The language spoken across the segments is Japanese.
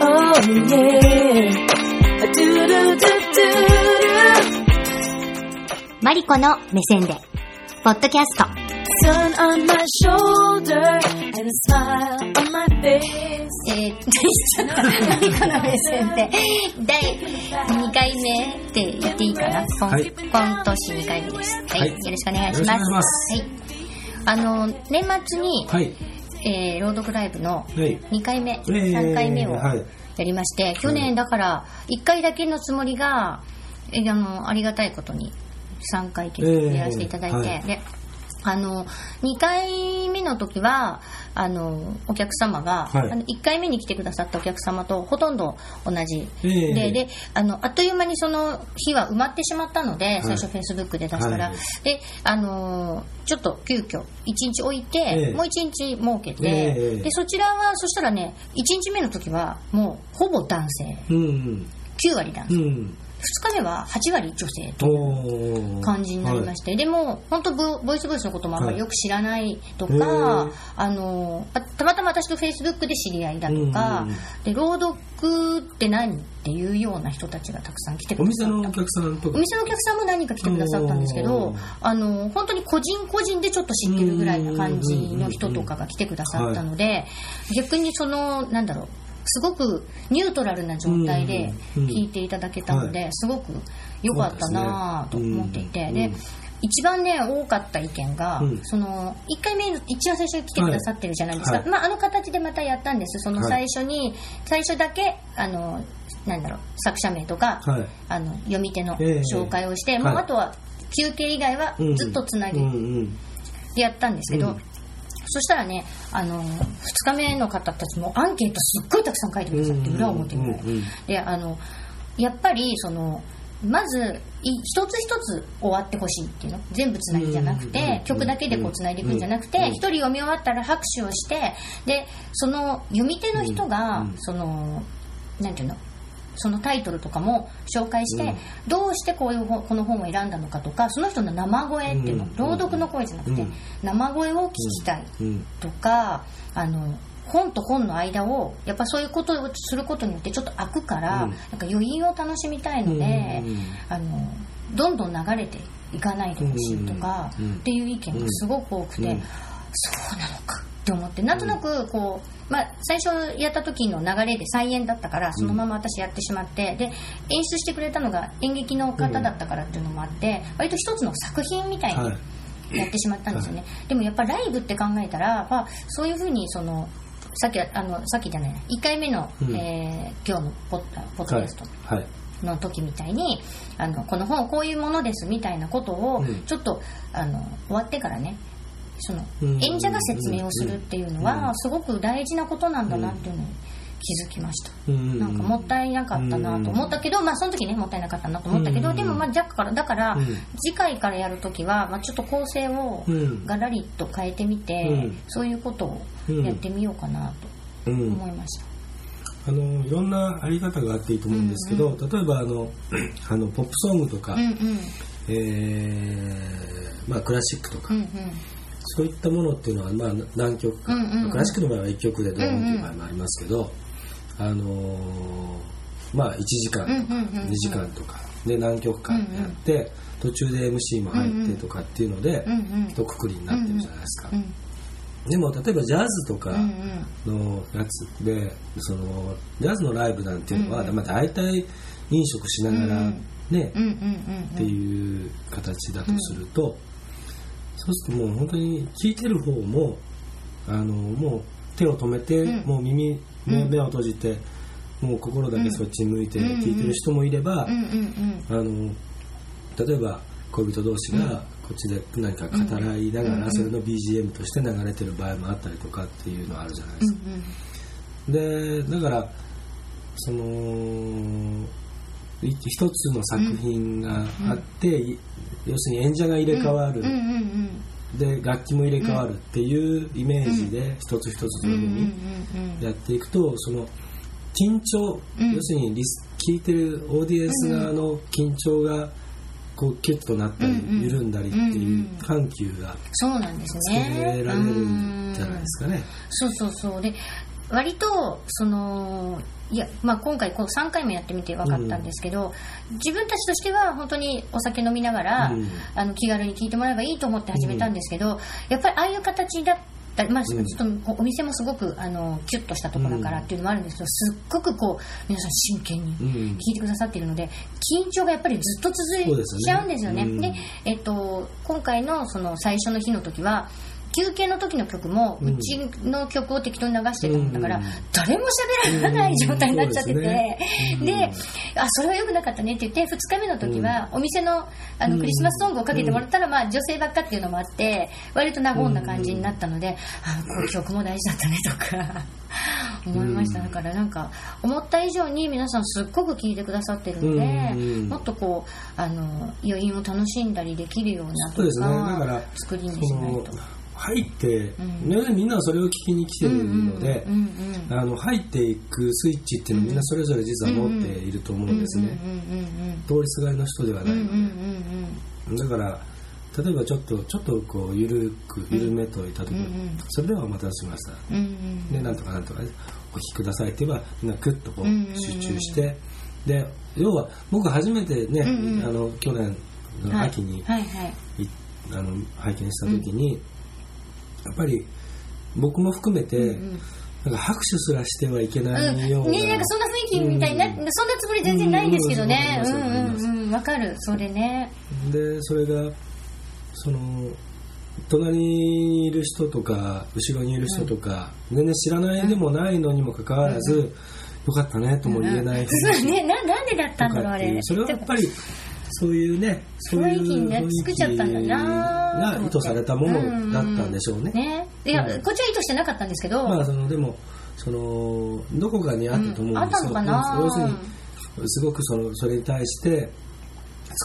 Oh yeah. Do do do do do. マリコの目線で、ポッドキャスト。Sun on my shoulder and a smile on my face. えー、ちょっと、マリコの目線で、第2回目って言っていいかな？今,、はい今年2回目です。はい。はいよろしくお願いします。よろしくお願いしますはい。あの、年末に、はい。えー、朗読ライブのはい。2回目、えー3回目をはい。やりまして、去年だから1回だけのつもりが、えーあのありがたいことに3回やらせていただいて、えーはいであの2回目の時はあのお客様が、はい。あの1回目に来てくださったお客様とほとんど同じ、えーでであのあっという間にその日は埋まってしまったので、い。最初フェイスブックで出したら、はい。であのちょっと急遽1日置いて、ええ。もう1日設けて、ええでそちらはそしたらね1日目の時はもうほぼ男性。うん。9割男性、2うん。日目は8割女性とおー。感じになりまして、でも本当ボボイスボイスのこともあんまりよく知らないとか、はいあのあたまたま私とフェイスブックで知り合いだとか、うんで朗読って何っていうような人たちがたくさん来てくおださった。店のお客さんとか。お。店のお客さんも何人か来てくださったんですけどあの本当に個人個人でちょっと知ってるぐらいな感じの人とかが来てくださったので逆にそのなんだろうすごくニュートラルな状態でうんうん聞いていただけたのはですごく良かったなぁと思っていて。うん。で一番ね多かった意見が、うん。その1回目の一番最初に来てくださってるじゃないですか、はい。まあ、あの形でまたやったんです。そのはい。最初に、最初だけあのなんだろう作者名とか、はい。あの読み手のええ。紹介をして、はい。もうあとは休憩以外はうんずっとつなぎうんうん。でやったんですけど、うんそしたらねあの2日目の方たちもアンケートすっごいたくさん書いてくださって裏表ぐらいうんうん。であのやっぱりそのまずい一つ一つ終わってほしいっていうの。全部つなぎじゃなくて、うん曲だけでこうつないでいくんじゃなくてうん一、人読み終わったら拍手をしてでその読み手の人が、うん。そのなんていうの？そのタイトルとかも紹介して、うん。どうしてこういう本この本を選んだのかとかその人の生声っていうの、うん。朗読の声じゃなくて、うん。生声を聞きたいうん。とかあの本と本の間をやっぱそういうことをすることによってちょっと開くから、うん。なんか余韻を楽しみたいので、うん。あのどんどん流れていかないでほしいとか、うん。っていう意見がすごく多くて、うん。そうなのかって思ってなんとなくこう、まあ、最初やった時の流れで再演だったからそのまま私やってしまってで演出してくれたのが演劇の方だったからっていうのもあって割と一つの作品みたいにはい。やってしまったんですよね、でもやっぱライブって考えたら、まあ、そういうふうにそのさっきあのさっきじゃない1回目の、うん。えー今日のポッポッドキャストはい。の時みたいにあのこの本こういうものですみたいなことをうん。ちょっとあの終わってからねそのうん演者が説明をするっていうのうん。はすごく大事なことなんだなっていうのに気づきました。うんなんかもったいなかったなと思ったけど、まあその時ねもったいなかったなと思ったけど、うんでもまあだからだから、うん。次回からやる時は、まあ、ちょっと構成をうん。ガラリと変えてみて、うん。そういうことをやってみようかなとうん。思いました。あのいろんなあり方があっていいと思うんですけど、例えばあの あのポップソングとか、うんうん。えーまあ、クラシックとか、うんうんそういったものっていうのは、まあ、何曲か、うんうんうんクラシックの場合は1曲でドーンっていう場合もありますけど、あのーまあ1時間とかうんうんうんうん2時間とかで何曲かやって、途中で MC も入ってとかっていうので、うんうん一括りになってるじゃないですか。うんでも例えばジャズとかうんのやつでそのジャズのライブなんていうのは、うんうんまあ、大体飲食しながらうんね、うんうんうんっていう形だとすると、そうするともう本当に聞いてる方もあのもう手を止めて、うん。もう耳目うん。目を閉じて、もう心だけそっちに向いてうん聞いてる人もいれば、あの例えば恋人同士がこっちで何か語らいながうんらそれの BGM として流れてる場合もあったりとかっていうのはあるじゃないでうすか。んでだからそのい一つの作品があって、い要するに演者が入れ替わる、うん。うん。うん。で楽器も入れ替わるっていうイメージで一つ一つうん。うん。そういうふうにうん。やっていくとその緊張、うん。要するにリス聞いてるオーディエンス側の緊張がこうキュッとなったり、うん。うん。緩ん。だりっていう緩急がそうなん。ですつけねられるん。じゃないですかね。そうそうそうで割とそのいや、まあ、今回こう3回もやってみて分かったんですけど、自分たちとしては本当にお酒飲みながら、うん。あの気軽に聞いてもらえばいいと思って始めたんですけど、やっぱりああいう形だったり、まあ、ちょうんっとお店もすごくあのキュッとしたところだからっていうのもあるんですけどすっごくこう皆さん真剣にうん。聞いてくださっているので緊張がやっぱりずっと続いちゃうんですよね。うん。で、えっと、今回のその最初の日の時は休憩の時の曲もうちの曲を適当に流してたもんだから、うん。誰も喋らない状態になっちゃってて、であそれは良くなかったねって言って2日目の時はお店のあのクリスマスソングをかけてもらったら、まあ、女性ばっかっていうのもあって割と和んだ感じになったので、あ曲も大事だったねとか思いました、うんだからなんか思った以上に皆さんすっごく聴いてくださってるので、うんもっとこうあの余韻を楽しんだりできるようなとかから作りにしないと。入って、ん。ねみんなはそれを聞きに来てるので、入っていくスイッチっていうのをみんなそれぞれ実は持っていると思うんですね、うんうんうん通りすがりの人ではうなんい。うんうんので、だから例えばちょっとちょっとこう緩く緩めといた時に、うんうん。それではお待たせしました、うんうん。でなんとかなんとかお聞きくださいって言えばみんなクッとこうんうんううん。集中して、で要は僕初めてね、うんうん。あの去年の秋に、はいはい。いあの拝見した時に、やっぱり僕も含めて、うんなんか拍手すらしてはいけないような、うん、ねなんかそんな雰囲気みたいにな、うん。そんなつもり全然ないんですけどね。ううんうんうんわかる。それね。でそれがその隣にいる人とか後ろにいる人とか、全然知らないでもないのにもかかわらず、よかったねとも言えないそうねななんでだったんだろうあれ。それはやっぱりそういうねそういう雰囲気にね作っちゃったんだなが意図されたものだったんでしょうね。ね。いや、うん。こっちは意図してなかったんですけど、まあそのでもそのどこかにあったと思うんですよ、うんあったのかな要するにすごくそのそれに対して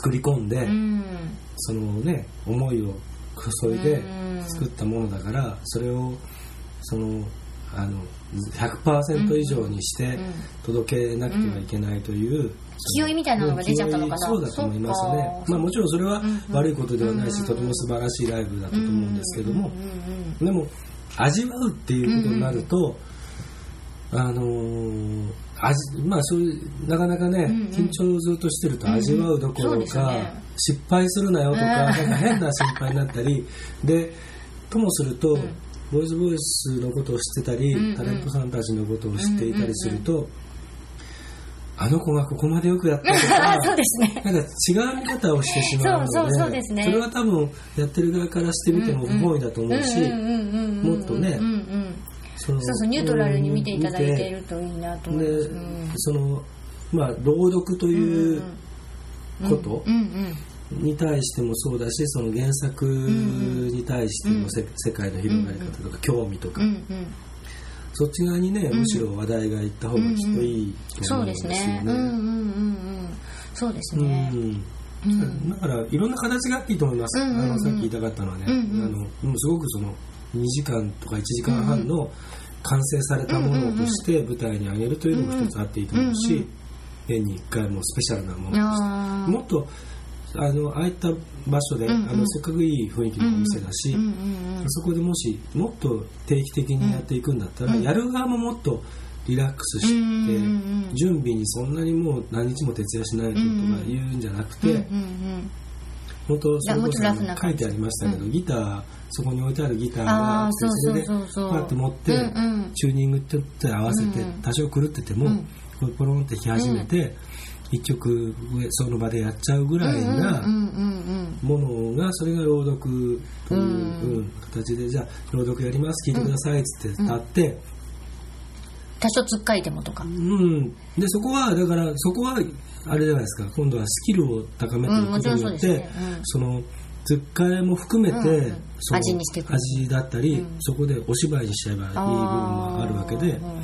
作り込んで、うん。そのね思いを注いでうん。作ったものだからそれをそのあの100%以上にしてん。届けなくてはいけないという、気負いみたいなのが出ちゃったのかなそうだと思いますね。まあもちろんそれは悪いことではないし、うん。とても素晴らしいライブだったと思うんですけども、うんうんうんでも味わうっていうことになると、あのー味まあそういうなかなかね、うんうん。緊張をずっとしてると味わうどころか、ですよね。失敗するなよとか,、うん。なんか変な心配になったりでともすると、ボイスボイスのことを知ってたり、うんうん。タレントさんたちのことを知っていたりすると、あの子がここまでよくやったとか そうですね。なんか違う見方をしてしまうのでそれは多分やってる側からしてみても不本意だと思うし、もっとねうんうん。そうそうニュートラルに見ていただいているといいなと思います、で、うん。そのまあ朗読ということに対してもそうだしその原作に対してのせ、世界の広がり方とか興味とか、そっち側にねむしろ話題がいった方がきっといいと思うんですすよね。そうですうね。ん。うん。だからいろんな形があっていいと思います、あのさっき言いたかったのはね、あのすごくその2時間とか1時間半の完成されたものとして舞台に上げるというのも一つあっていいと思うし、年に1回もスペシャルなものあー。もっとあのああいった場所で、うんうん。あのせっかくいい雰囲気のお店だし、うんうんうんそこでもしもっと定期的にやっていくんだったら、うん。やる側ももっとリラックスして、うんうんうん準備にそんなにもう何日も徹夜しないととか言うんじゃなくて、うんうん本当それこそ書いてありましたけど、ギターそこに置いてあるギターあがあってーそれでパッと持って、うんうん。チューニングって合わせて、うんうん。多少狂ってても、うん。ポロンって弾き始めて、一曲その場でやっちゃうぐらいなものがそれが朗読という、うんうん形でじゃあ朗読やります聞いてくださいっつって立って、多少つっかいてもとか。うん、でそこはだからそこはあれじゃないですか。今度はスキルを高めていくことによって、そうですね。うん。そのつっかえも含めて、うん。うんその味にしていく味だったり、うん。そこでお芝居にしちゃえばいい部分もあるわけで、うんうん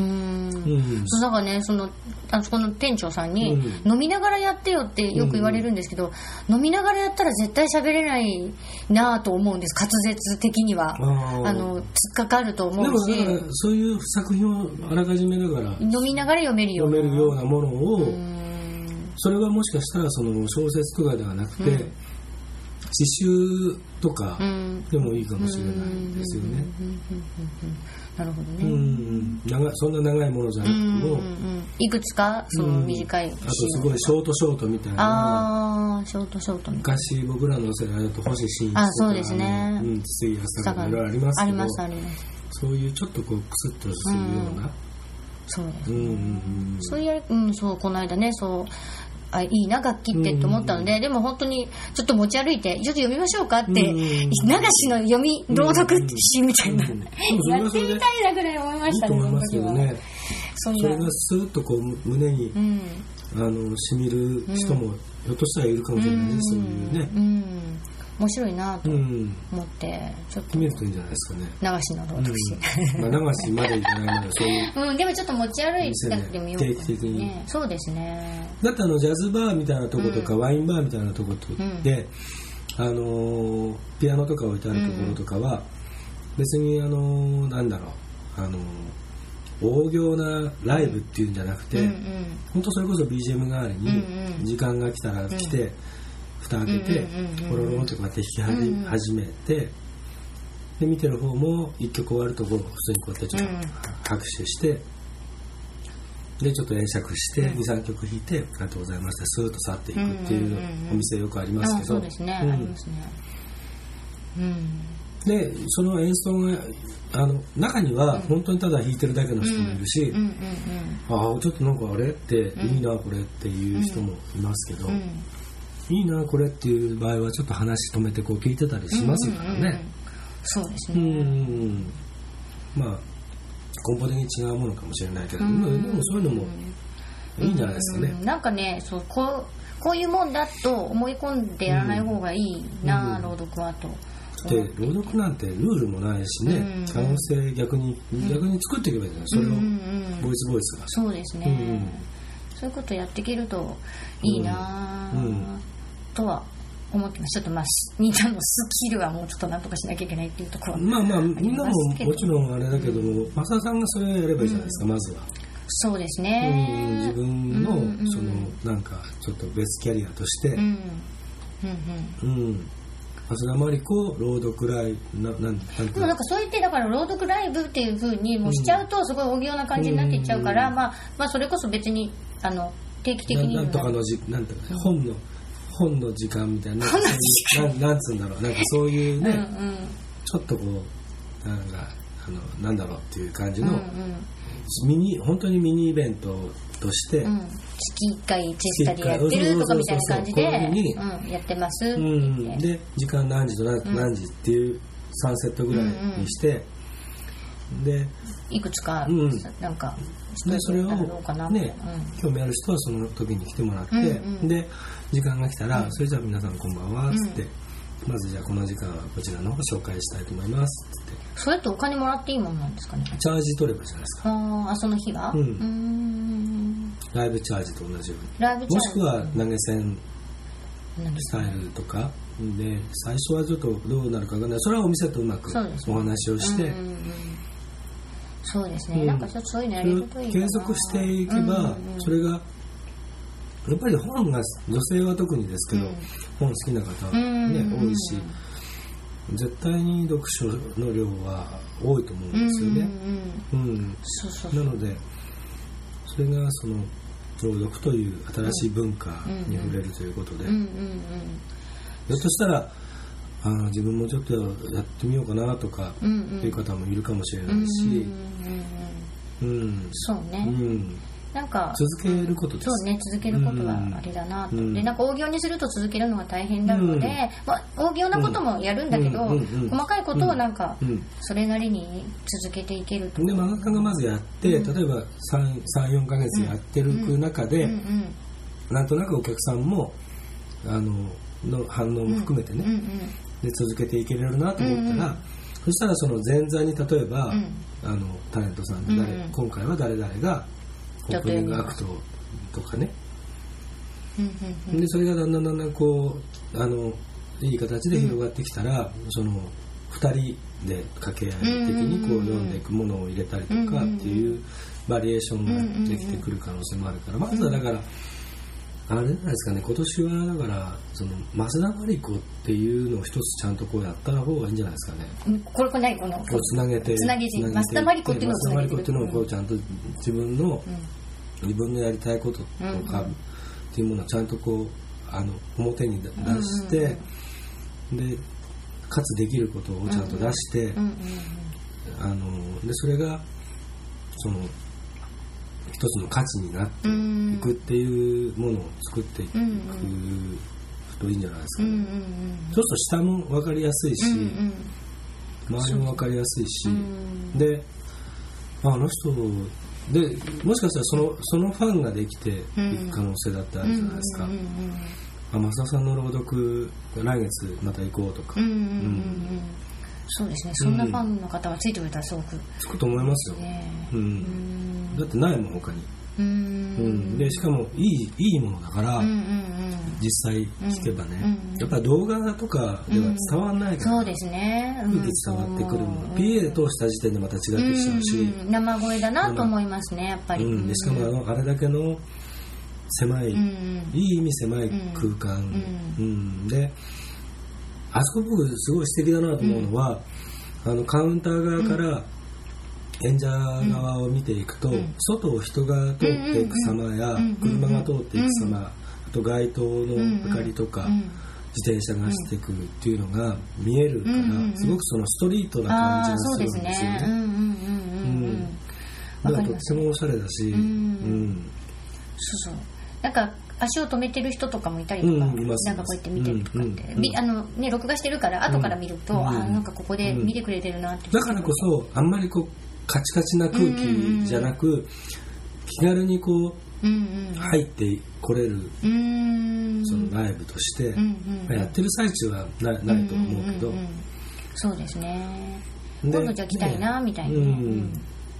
うん。うん。そうだからねそのあそこの店長さんに、う飲みながらやってよってよく言われるんですけど、飲みながらやったら絶対喋れないなぁと思うんです滑舌的には。あの突っかかると思でうし。そういう作品をあらかじめだから飲みながら読めるような。読めるようなものを、うん。それはもしかしたらその小説とかではなくて、うん。詩集とかうん。でもいいかもしれないですよね。うんうんうんうんうんなるほどね。うんうん。長いそんな長いものじゃなくてうんうんも、うん。いくつかその短いあとすごいショートショートみたいな。ああショートショート昔僕らの世代だと星新一とかあそうですね。うん、筒井康な隆いろいろありますけどありますありますそういうちょっとこうクスッとするような、そうですね、うんうんうん。そういううんそうこの間ねそうあいいな楽器ってって思ったので、でも本当にちょっと持ち歩いてちょっと読みましょうかって、うん。流しの読み朗読詩みたいな、やってみたいなぐらい思いましたねいいと思いますけどその時は。ねそんな。それがスーッとこう胸に、うん。あのしみる人もひょっとしたらいるかもしれないね、そういうね。うん面白いなとうん。思ってちょっと。見るといいんじゃないですかね。流しの朗読詩、うん。まあ、流しまでいかないならそういう うん、でもちょっと持ち歩いてみようかな定期的にね。そうですね。だってあのジャズバーみたいなとことか、うん。ワインバーみたいなとことで、あのーピアノとか置いてあるところとかは、別にあのーなんだろう。あのー大行なライブっていうんじゃなくて、うんうん。本当それこそ BGM 代わりに時間が来たら来てうんうんうんうんポロロンってこうやって弾き始めてで見てる方も一曲終わるとこう普通にこうやってちょっうん。と拍手してでちょっと演釈して23曲弾いて「ありがとうございました」スーッと去っていくっていうお店よくありますけど。あそうですね、うん。ありますね。うん。でその演奏があの中には本当にただ弾いてるだけの人もいるし、ああちょっとなんかあれっていいなこれっていう人もいますけど、いいなこれっていう場合はちょっと話止めてこう聞いてたりしますからうんうんうん。ね。そうですうん。ね、んまあ根本的に違うものかもしれないけど、うん。まあでもそういうのもいいんじゃないですかね。うん。なんかねそうこうこういうもんだと思い込んでやらない方がいいな、うん。朗読はと。で朗読なんてルールもないしね、うん。可能性逆に逆に作っていけばいいじゃない。それを、うんうんうん。ボイスボイスが。そうですね、うんうん。そういうことやっていけるといいな、うん。うんとは思ってます。ちょっとまあみんなのスキルはもうちょっとなんとかしなきゃいけないっていうところはまあまあみんなももちろんあれだけども、増田さんがそれをやればいいじゃないですか、まずは。そうですうんね、自分の、うんうんそのなんかちょっと別キャリアとして、うん。うんうんうん。増田真理子朗読ライブななんでもなんかそう言ってだから朗読ライブっていう風にもうしちゃうとすごい大行な感じになっていっちゃうから、うん。まあ、まあそれこそ別にあの定期的に。ななんとかのじなんとか、本の本の時間みたいななんなんつうんだろう。なんかそういうね、うんうん。ちょっとこうなんかあのなんだろうっていう感じうんうの、ん。ミニ本当にミニイベントとして、うん、月1回チェスタでやってるとかみたいな感じでやってますってう言ん、って、で時間何時と何,、何時っていう3セットぐらいにして、でいくつか、うん。なんかでそれをね、興味ある人はその時に来てもらって、うんうん。で時間が来たら、それじゃあ皆さんこんばんはっつって、まずじゃあこの時間はこちらの方紹介したいと思いますっつって。それってお金もらっていいもんなんですかね？チャージ取ればいいじゃないですかあーあその日はうん。ーん。ライブチャージと同じように。ライブチャージ。もしくは投げ銭なんですかスタイルとかで最初はちょっとどうなるかわかんない。それはお店とうまくそうですね。お話をして、うんうんうん。そうですね、うん。なんかちょっとそういうのやそれをれるといいかな継続していけば、うんうんうん。それがやっぱり本が女性は特にですけど、うん。本好きな方、うん。ねうんうん多いし絶対に読書の量は多いと思うんですよね。うんなのでそれがその朗読という新しい文化に触れるということで、ひょっとしたらあー自分もちょっとやってみようかなとかうんうん。うんいう方もいるかもしれうなんいし、うん。そうね、うんなんか続けることです。そうね続けることはあれだなと、うん。でなんか大行にすると続けるのが大変なので、うん。まあ、大行なこともやるんだけど、うん。細かいことをなんかうん。それなりに続けていけると。で漫画家がまずやって、例えば34ヶ月やってる中で、なんとなくお客さんもあのの反応も含めてね、で続けていけれるなと思ったら、そしたらその前座に例えば、うん。あのタレントさんで誰、今回は誰々がオープニングアクトとかね、うんうんでそれがだんだんだんだんこうあのいい形で広がってきたら、その2人で掛け合い的にこううんうんうん読んでいくものを入れたりとかっていうバリエーションができてくる可能性もあるからまずはだからあれじゃないですかね今年はだからその増田真理子っていうのを一つちゃんとこうやった方がいいんじゃないですかね。うんこれこれ何？このこうつなげてつなげて増田真理子っていうのをつなげてる増田真理子っていうのをこうちゃんと自分の、自分のやりたいこととかっていうものをちゃんとこうあの表に出して、でかつできることをちゃんと出して、あのでそれがその一つの価値になってうん。いくっていうものを作っていくうんといいんじゃないですかね、うんうんうん。そうすると下も分かりやすいし、うんうん。周りも分かりやすいし、うん。でああの人でもしかしたらそのそのファンができていく可能性だってあるじゃないですか、あ増田さんの朗読来月また行こうとか、うんうんうんうんうん。そうですね。そんなファンの方がついてくれたらすごくつくと思いますよ、ねううん。ん。だってないもん他に、ううん。んでしかもいいいいものだから、うんうんうん。実際聞けばね、うんやっぱり動画とかでは伝わらないから、そうですね。うん。伝わってくるもの、そう。PA で通した時点でまた違ってきちゃうし、うん。うん生声だなと思いますねやっぱり。うん。でしかもあのあれだけの狭い、うんうん。いい意味狭い空間、うん。であそこ僕すごい素敵だなと思うのは、あのカウンター側から演者側を見ていくと、ん。外を人が通っていく様や、うん車が通っていく様、あと街灯の明かりとか、うん自転車が走ってくるっていうのが見えるから、すごくそのストリートな感じがするんですよね。ね。うんだからとってもおしゃれだし、ん。うん。そうそう。なんか足を止めてる人とかもいたりとか、なんかこうやって見てるとかって、うんうんみあのね録画してるから後から見ると、うん。あーなんかここで見てくれてるなって、だからこそあんまりこうカチカチな空気じゃなく、気軽にこううんうん。入ってこれるそのライブとして、うんうん。まあやってる最中はなないと思うけど、んんんん。そうですね。で今度じゃあ来たいなみたいな。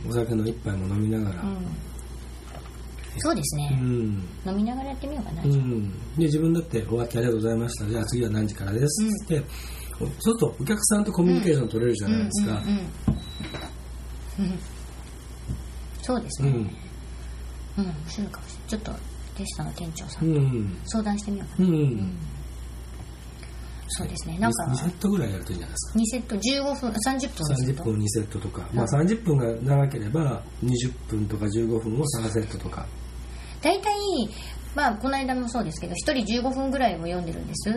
お酒の一杯も飲みながら、うん。そうですうね、ん。飲みながらやってみようかな、うん、で自分だって終わってありがとうございました。じゃあ次は何時からですっつって、そうするとお客さんとコミュニケーション取れるじゃないですか、うんうんうんうんそうですね。うん。うん面白いかもしれない。ちょっとテスタの店長さうんん。相談してみようかな、うん、そうですね。なんか2セットぐらいやるといいんじゃないですか？2セット15分30分セッ30ト分2セットとか、まあ、30分が長ければ20分とか15分を3セットとか。大体まあこの間もそうですけど1人15分ぐらいを読んでるんです。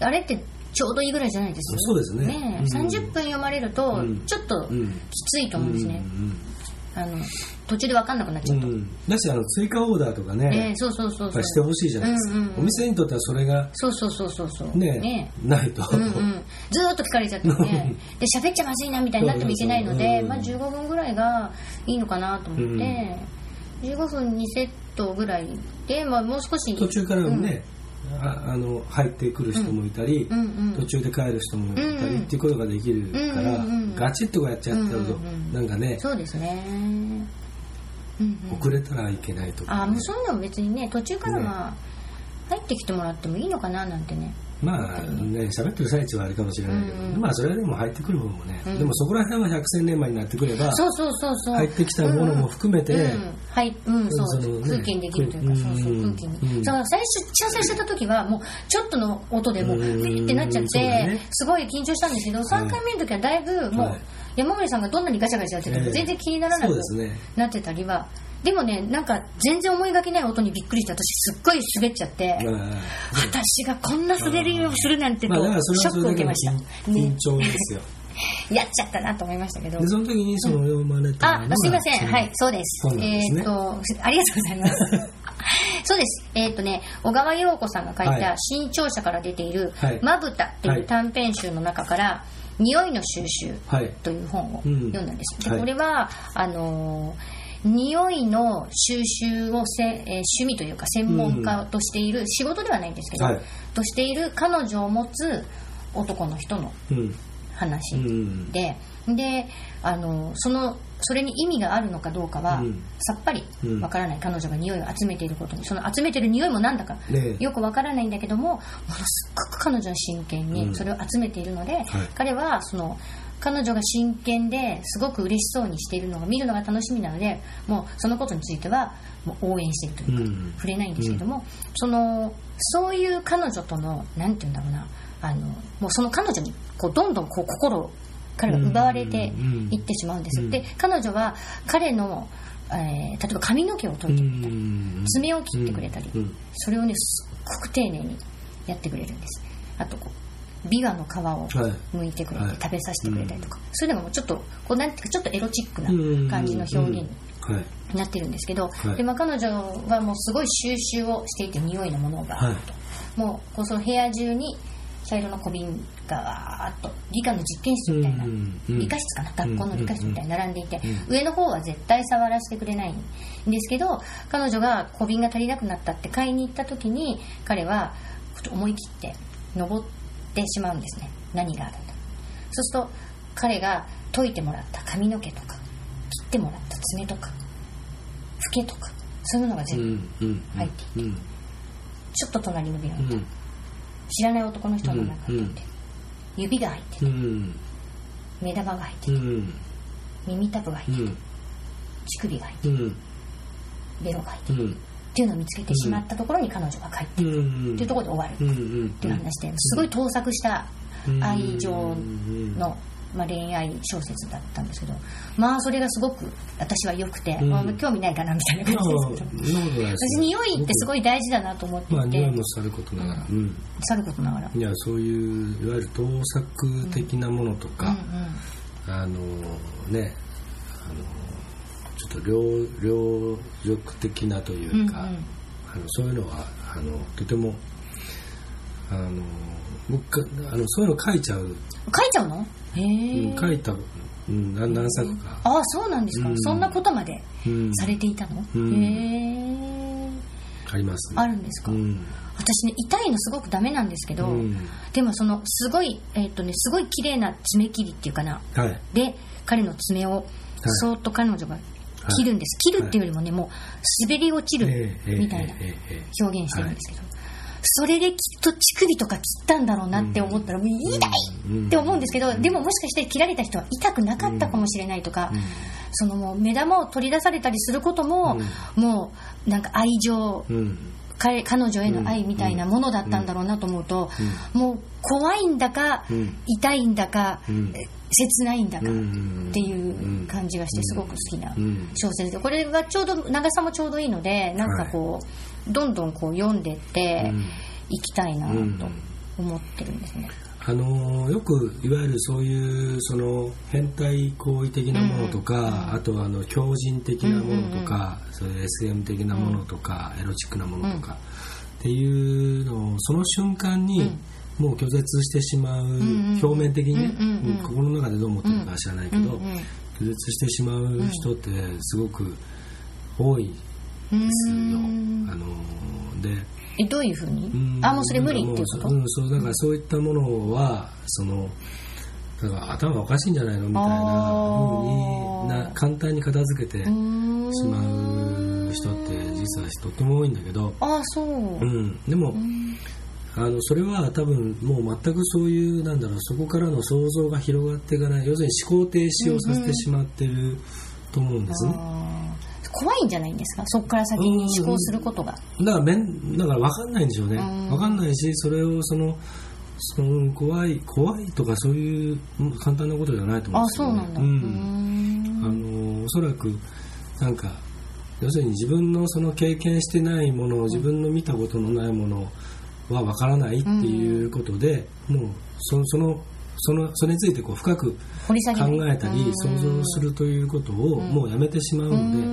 あれってちょうどいいぐらいじゃないですそうですね。ねえうん。30分読まれるとうん。ちょっとうん。きついと思うんですね、うんあの途中で分かんなくなっちゃうと、うん。うんだしあの追加オーダーとかね、ええそうそうそうそう。してほしいじゃないですか、うんうんうん。お店にとってはそれがそうそうそうそうそう。ねねないと、うんうん、ずーっと聞かれちゃって ねで喋っちゃまずいなみたいになってもいけないので、まあ、15分ぐらいがいいのかなと思って、15分2セットぐらいで、まあ、もう少し途中からね、ああの入ってくる人もいたり、うんうん。途中で帰る人もいたりっていうことができるから、うんうんうん。ガチッとやっちゃってると、う？んうんうん。なんかねそうですね、うんうん、遅れたらいけないとか、あもうそういうのも別にね途中からまあ、入ってきてもらってもいいのかななんてねまあね喋ってる最中はあれかもしれないけど、うんうん。まあそれはでも入ってくる方もね、うん。でもそこら辺は百戦錬磨になってくればそうそうそうそう。入ってきたものも含めて、うんうん。はい、うん、そう、そのね空気にできるというか、そうそう、うん。空気に。うん。そう、最初、調整してた時は、もう、ちょっとの音でもう、うん。ウィってなっちゃって、ね。すごい緊張したんですけど、3回目の時はだいぶ、もう、はい。山森さんがどんなにガチャガチャやってても、ええ。全然気にならなくそうですね。なってたりは、でもね、なんか、全然思いがけない音にびっくりして、私、すっごい滑っちゃって、まあ私がこんな滑りをするなんてと、ショックを受けました。緊張ですよ、やっちゃったなと思いましたけどで。その時にそたのあが、、すいません。はい、そうです。ですねえーっと、ありがとうございます。そうです。えーっとね、小川陽子さんが書いたはい新潮社から出ているはい「まぶた」っていう短編集の中から「匂いの収集はい」という本をうん読んだんです。ではいこれは、あのー匂いの収集をせ、えー趣味というか専門家としている、仕事ではないんですけど、はい。としている彼女を持つ男の人のうん。話うん。で、であのそのそれに意味があるのかどうかは、うん。さっぱりうん。わからない。彼女が匂いを集めていることに。その集めてる匂いもなんだかねよくわからないんだけどもものすごく彼女は真剣うん。にそれを集めているので、彼はその彼女が真剣ですごく嬉しそうにしているのが見るのが楽しみなのでもうそのことについてはもう応援しているというか、うん。触れないんですけども、そのそういう彼女とのなんて言うんだろうなあのもうその彼女にこうどんどんこう心を彼が奪われていってしまうんです、うん。で彼女は彼の、えー例えば髪の毛をう取いてくれたり、ん爪を切ってくれたり、うん。それをねすっごく丁寧にやってくれるんです。あとこうビワの皮をはい剥いてくれてはい。食べさせてくれたりとか、そういうのがもうちょっとこうなんていうかちょっとエロチックな感じの表現にはい。なってるんですけど、はい。でまあ、彼女はもうすごい収集をしていて匂いのものがあると、もうこうその部屋中に茶色の小瓶がわーっと理科の実験室みたいな、理科室かな学校の理科室みたいに並んでいて、う上の方は絶対触らせてくれないんですけど彼女が小瓶が足りなくなったって買いに行った時に彼は思い切って登ってしまうんですね。何があるんだそうすると彼が解いてもらった。髪の毛とか。切ってもらった。爪とか。フケとか。そういうのが全部、うんうん入っていて。うん。ちょっと隣のビラにうん。知らない男の人の中に入ってて、指が入ってるうん。目玉が入ってるうん。耳たぶが入ってるうん。乳首が入ってるうん。ベロが入ってるうんっていうのを見つけてしまったところに彼女が帰ってる。うん。っていうところで終わる。っていう話です。ごい盗作した愛情の、まあ、恋愛小説だったんですけどまあそれがすごく私は良くて、うん。まあ興味ないかなみたいな感じですけど。私匂いってすごい大事だなと思って。いて、まあ匂いもさることながら。うん。さることながら。いやそういういわゆる盗作的なものとか、うん。あのねあのちょっと両両辱的なというか、うんうん。あのそういうのはあのとてもあの僕あのそういうの書いちゃう、書いちゃうの？へえ、うん書いた、うん、何何作か、ああそうなんですか、うん。そんなことまでうん。されていたの、うん。へえ。あります、あるんですか、うん。私ね痛いのすごくダメなんですけど、うん。でもそのすごいえっ、とねすごい綺麗な爪切りっていうかな。はい。で彼の爪をそーっと彼女が切るんです、切るっていうよりもねもう滑り落ちるええみたいな表現してるんですけど、それできっと乳首とか切ったんだろうなって思ったら、もう痛いうんって思うんですけど、でももしかして切られた人は痛くなかったかもしれないとか、そのもう目玉を取り出されたりすることも、もうなんか愛情、彼彼女への愛みたいなものだったんだろうなと思うと、もう怖いんだか、うん。痛いんだか、うん切ないんだか、うんっていう感じがしてすごく好きなうん。小説で。これがちょうど長さもちょうどいいのでなんかこう、どんどんこう読んでってうん。いきたいなうん。と思ってるんですね。あのよくいわゆるそういうその変態行為的なものとか、あとはあの強靭的なものとか、そういう SM 的なものとか、エロチックなものとか、っていうのをその瞬間にもう拒絶してしまう、ん表面的にね、心の中でどう思ってるかは知らないけど、拒絶してしまう人ってすごく多いですよ。うん。あのでえどういうふうに、うん。あもうそれ無理っていうこと、うん、そうだからそういったものはそのだから頭おかしいんじゃないのみたいなふうにな簡単に片付けてしまう人って実はとっても多いんだけど、あそう、うん、でも、あのそれは多分もう全くそういうなんだろうそこからの想像が広がっていかない。要するに思考停止をさせてしまってると思うんですね。怖いんじゃないんですか？そこから先に思考することが、だからめんだから分かんないんでしょうね。うん。分かんないしそれをそのそのうん怖い怖いとかそういううん簡単なことじゃないと思うんあですよ、ね、そうなんだ、ううん。あのおそらくなんか要するに自分のその経験してないもの自分の見たことのないものは分からないっていうことで、もうそそのそのそれについてこう深く考えたり想像するということをもうやめてしまうので、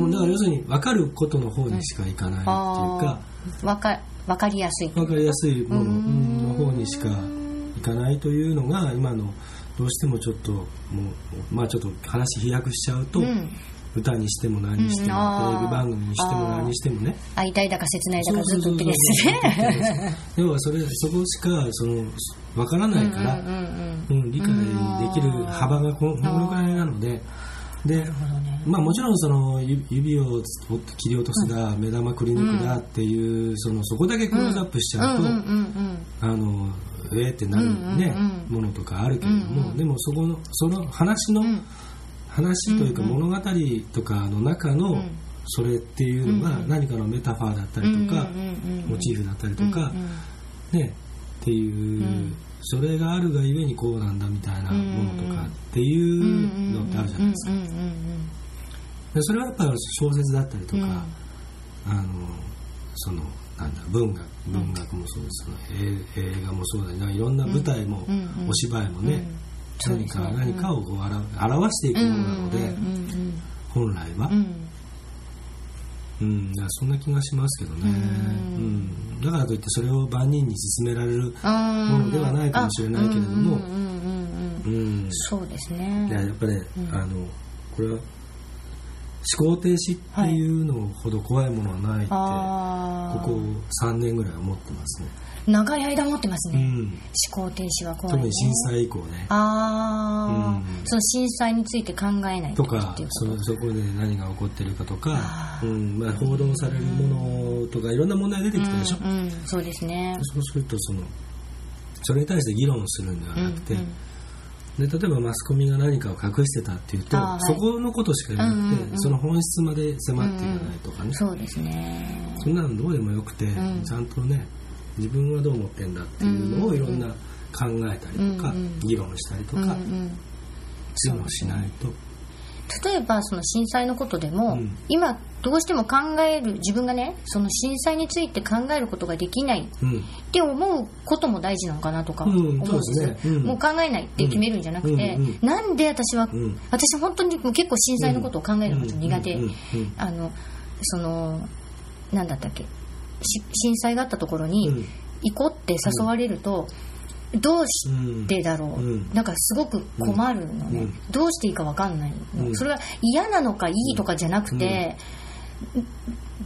もうだから要するに分かることの方にしかいかないっていうか、あー。わかわかりやすい。分かりやすいものの方にしかいかないというのが今のどうしてもちょっともうまあちょっと話飛躍しちゃうと、うん歌にしても何にしても、テレビ番組にしても何にしてもね。会いたいだか切ないだかずっとですね。要はそれそこしかその分からないから、うん理解できる幅がこのぐらいなので。でまあ、もちろんその指指を切り落とすだ、目玉くり抜くだっていう、そのそこだけクローズアップしちゃうと、あのえーってなるね、ものとかあるけれども、でもそこのその話の、うん話というか物語とかの中のうんそれっていうのが何かのメタファーだったりとか、モチーフだったりとか、ねっていう、ん。それがあるがゆえにこうなんだみたいなものとかっていうのってあるじゃないですか。でそれはやっぱり小説だったりとか、うん。あのそのなんだ文学文学もそうですけど、映映画もそうだしいろんな舞台も、お芝居もね何か何かをこう表表していくものなので、本来は、うんそんな気がしますけどね、うん。うん。だからといってそれを万人に勧められる、うんものではないかもしれないけれども。そうですね。いややっぱり、ねうん。あのこれは思考停止っていうのほど怖いものはないって、あここ3年ぐらい思ってますね、あ長い間持ってますね、うん、思考停止は怖い、ね、特に震災以降ね。ああ、うん。その震災について考えないとかそそこで何が起こってるかとかうん。まあ、報道されるものとかいろんな問題出てきたでしょ、うんうん、そうですね。そうするとそのそれに対して議論するんではなくて、うんうんで例えばマスコミが何かを隠してたっていうと、はい。そこのことしか言わなくて、うんうんうん。その本質まで迫っていかないとかね、そうですね。そんなのどうでもよくて、ん。ちゃんとね自分はどう思ってんだっていうのをいろんな考えたりとか、うんうん議論したりとか、うんうんそういうのをしないと、例えばその震災のことでも、うん。今どうしても考える自分がねその震災について考えることができないうん。って思うことも大事なのかなとか思うんですよ、うんそうね。うん。もう考えないって決めるんじゃなくて、うんうんなんで私は、うん。私本当にもう結構震災のことを考えるのが苦手、あのそのなんだったっけ？し震災があったところにうん。行こうって誘われると、どうしてだろう、うん。なんかすごく困るのね、うん。どうしていいか分かんないの、うん。それは嫌なのかいいとかじゃなくて、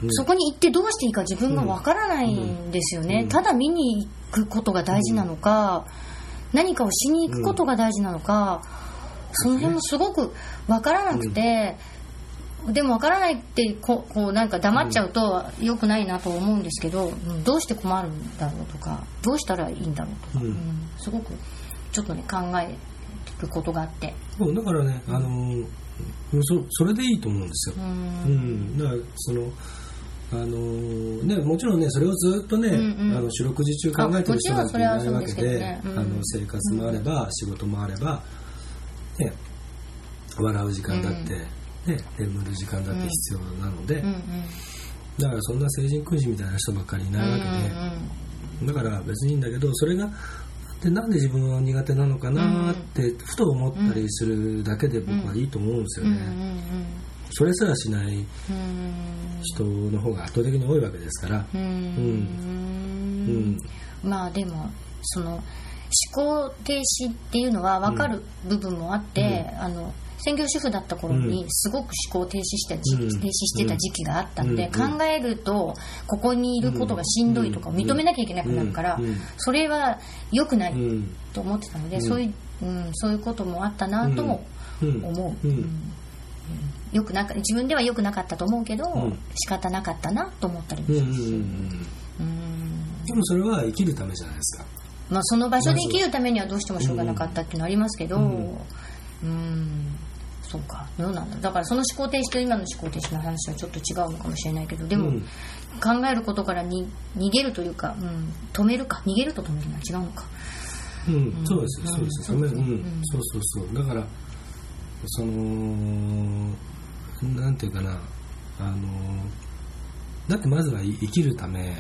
うん。そこに行ってどうしていいか自分が分からないんですよね、うん。ただ見に行くことが大事なのか、何かをしに行くことが大事なのか、その辺もすごく分からなくて、でも分からないってここうなんか黙っちゃうと良くないなと思うんですけど、うん。どうして困るんだろうとかどうしたらいいんだろうとか、うん。うん。すごくちょっとね考えることがあって。そうだからね、あのーそそれでいいと思うんですよ。う、ん。うん、だからそのあのーね、もちろんねそれをずっとね、うんうん。あの四六時中考えてる人なんていないわけで、ね。うん。あの生活もあれば、仕事もあれば、ね、笑う時間だって、ね、眠る時間だって必要なので、うんうん。だからそんな成人君子みたいな人ばっかりいないわけで、だから別にいいんだけどそれがでなんで自分は苦手なのかなってふと思ったりするだけで僕はいいと思うんですようんうね、んそれすらしないうん。人の方が圧倒的に多いわけですから、うん。うん。まあでもその思考停止っていうのは分かる部分もあって、あの専業主婦だった頃にすごく思考停止した時期、うん。停止してた時期があったんで、うん。考えるとここにいることがしんどいとかを認めなきゃいけなくなるから、それは良くないうんと思ってたので、うん。そういう、うん、そういうこともあったなともうん。思う、よくなか自分では良くなかったと思うけど、ん。仕方なかったなと思ったりもします。でもそれは生きるためじゃないですか。まあ、その場所で生きるためにはどうしてもしょうがなかったっていうのはありますけど、ううん。んそうかどうなんだ。だからその思考停止と今の思考停止の話はちょっと違うのかもしれないけどでも、うん。考えることからに逃げるというか、うん、止めるか逃げると止めるのは違うのか。うん、そうですうん。そうです、うんうん。うん。そうそうそう。だからそのなんていうかな。あのだってまずは生きるため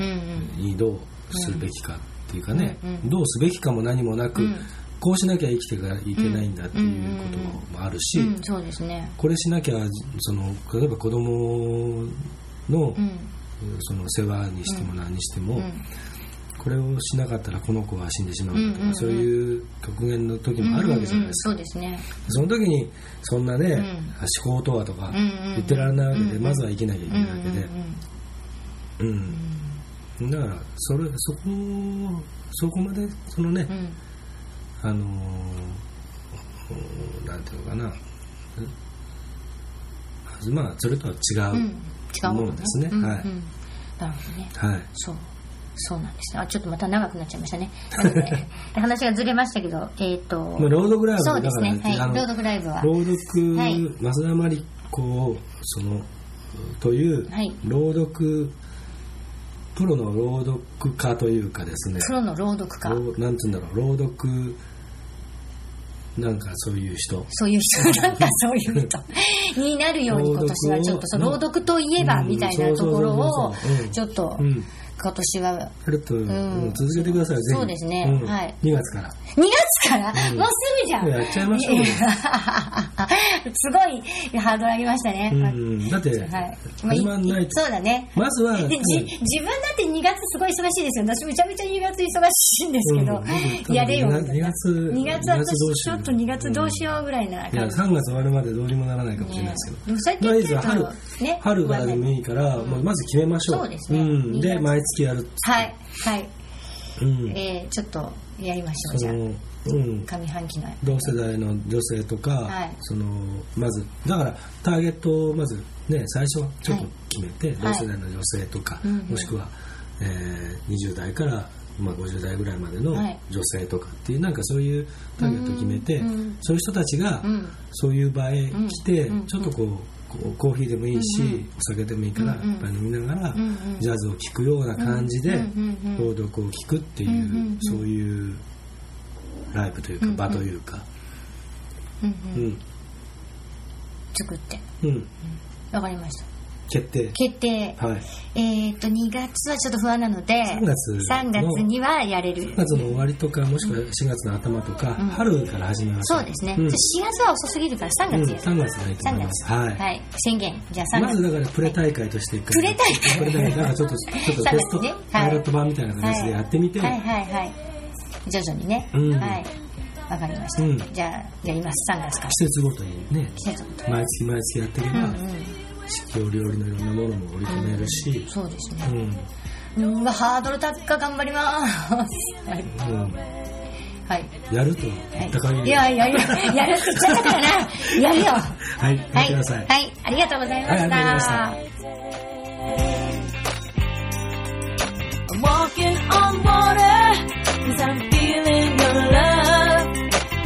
にどうするべきかっていうかね、うんうん。どうすべきかも何もなく、うんこうしなきゃ生きていけないんだっていうこともあるし、うん、そうですね。これしなきゃその例えば子供の、うん。その世話にしても何にしても、うん。これをしなかったらこの子は死んでしまうとか、そういう極限の時もあるわけじゃないですか、そうですね。その時にそんなね、ん。思考とはとか言ってられないわけで、まずは生きなきゃいけないわけで、うんうんだからそれそこそこまでそのね、あのーなんていうのかな。まあそれとは違う、うん。違うものですね。うんはい。うんなるほどね。はい。そう。そうなんですね。あちょっとまた長くなっちゃいましたね。なので話がずれましたけどえっ、とまあ、朗読ライブそうですね。はい。朗読ライブは。朗読、はい。増田真理子をそのというはい。朗読プロの朗読家というかですね。プロの朗読家。朗なんつうんだろう。朗読なんかそういう人。そういう人。なんかそういう人。になるように今年はちょっとそう朗読といえばみたいなところをちょっとうん今年は。やると、ん。うん続けてくださいぜひ。そうですね。ん。はい。2月から。2月から、もうすぐじゃん。やっちゃいましょう すごいハードル上げましたね、うん。だってはい。始まんないとそうだね。まずはでじ自分だって2月すごい忙しいですよ。私めちゃめちゃ2月忙しいんですけど、うん。やれよ2月2月2私ちょっと2月どうしようぐらいないや3月終わるまでどうにもならないかもしれないですけど、でもそうやって春とね。春からでもいいから、まず決めましょう。そうですね。ん、2で月毎月やるっつってはいはい、うん。えー、ちょっとやりましょうじゃあ。そのうん。上半期の同世代の女性とか、はい。そのまずだからターゲットをまずね最初はちょっと決めて、はい。同世代の女性とか、うんうん。もしくは、えー20代から、まあ、50代ぐらいまでのはい。女性とかっていうなんかそういうターゲットを決めて、うんうんそういう人たちがうん。そういう場へ来て、うんうん。ちょっとこうコーヒーでもいいし、うんうん。お酒でもいいから、うんうん。いっぱい飲みながら、うんうん。ジャズを聴くような感じで、朗読を聴くっていう、うんうんうん。そういうライブというか、うんうん。場というか、うんううん。ん、作って。うん、わかりました決定。決定。はい。えっ、と2月はちょっと不安なので3月。の3月にはやれる。3月の終わりとか、もしくは4月の頭とか、うん。春から始めましょう。そうですね、うん。4月は遅すぎるから3うん、月です、3月がいいと思います。3はい。月はい。宣言。じゃあ3月。まずだからプレ大会として一回。プレ大会。プレ大会なんかちょっとちょっとテスト、3月ね。はい。パイロット版みたいな形でやってみて、はい。はい。はい。徐々にね、うん。はい。わかりました、うん。じゃあやります。3月から。季節ごとにね。季節ごと毎月毎月やっていけば、うんうん四季折々のいろんなものも織り込めるし、そうですうねん。うん。わハードル高頑張ります。はい、うん。はい。やると言った限い。りやいやいややるって言っちゃったから。なやるよ。はいやってください、はい、ありがとうございました。はい I'm walking on water Cause I'm feeling your love.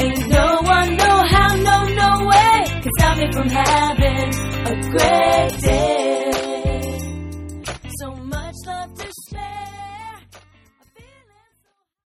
Ain't no one, no how, no, no way Cause I'm from having a great day.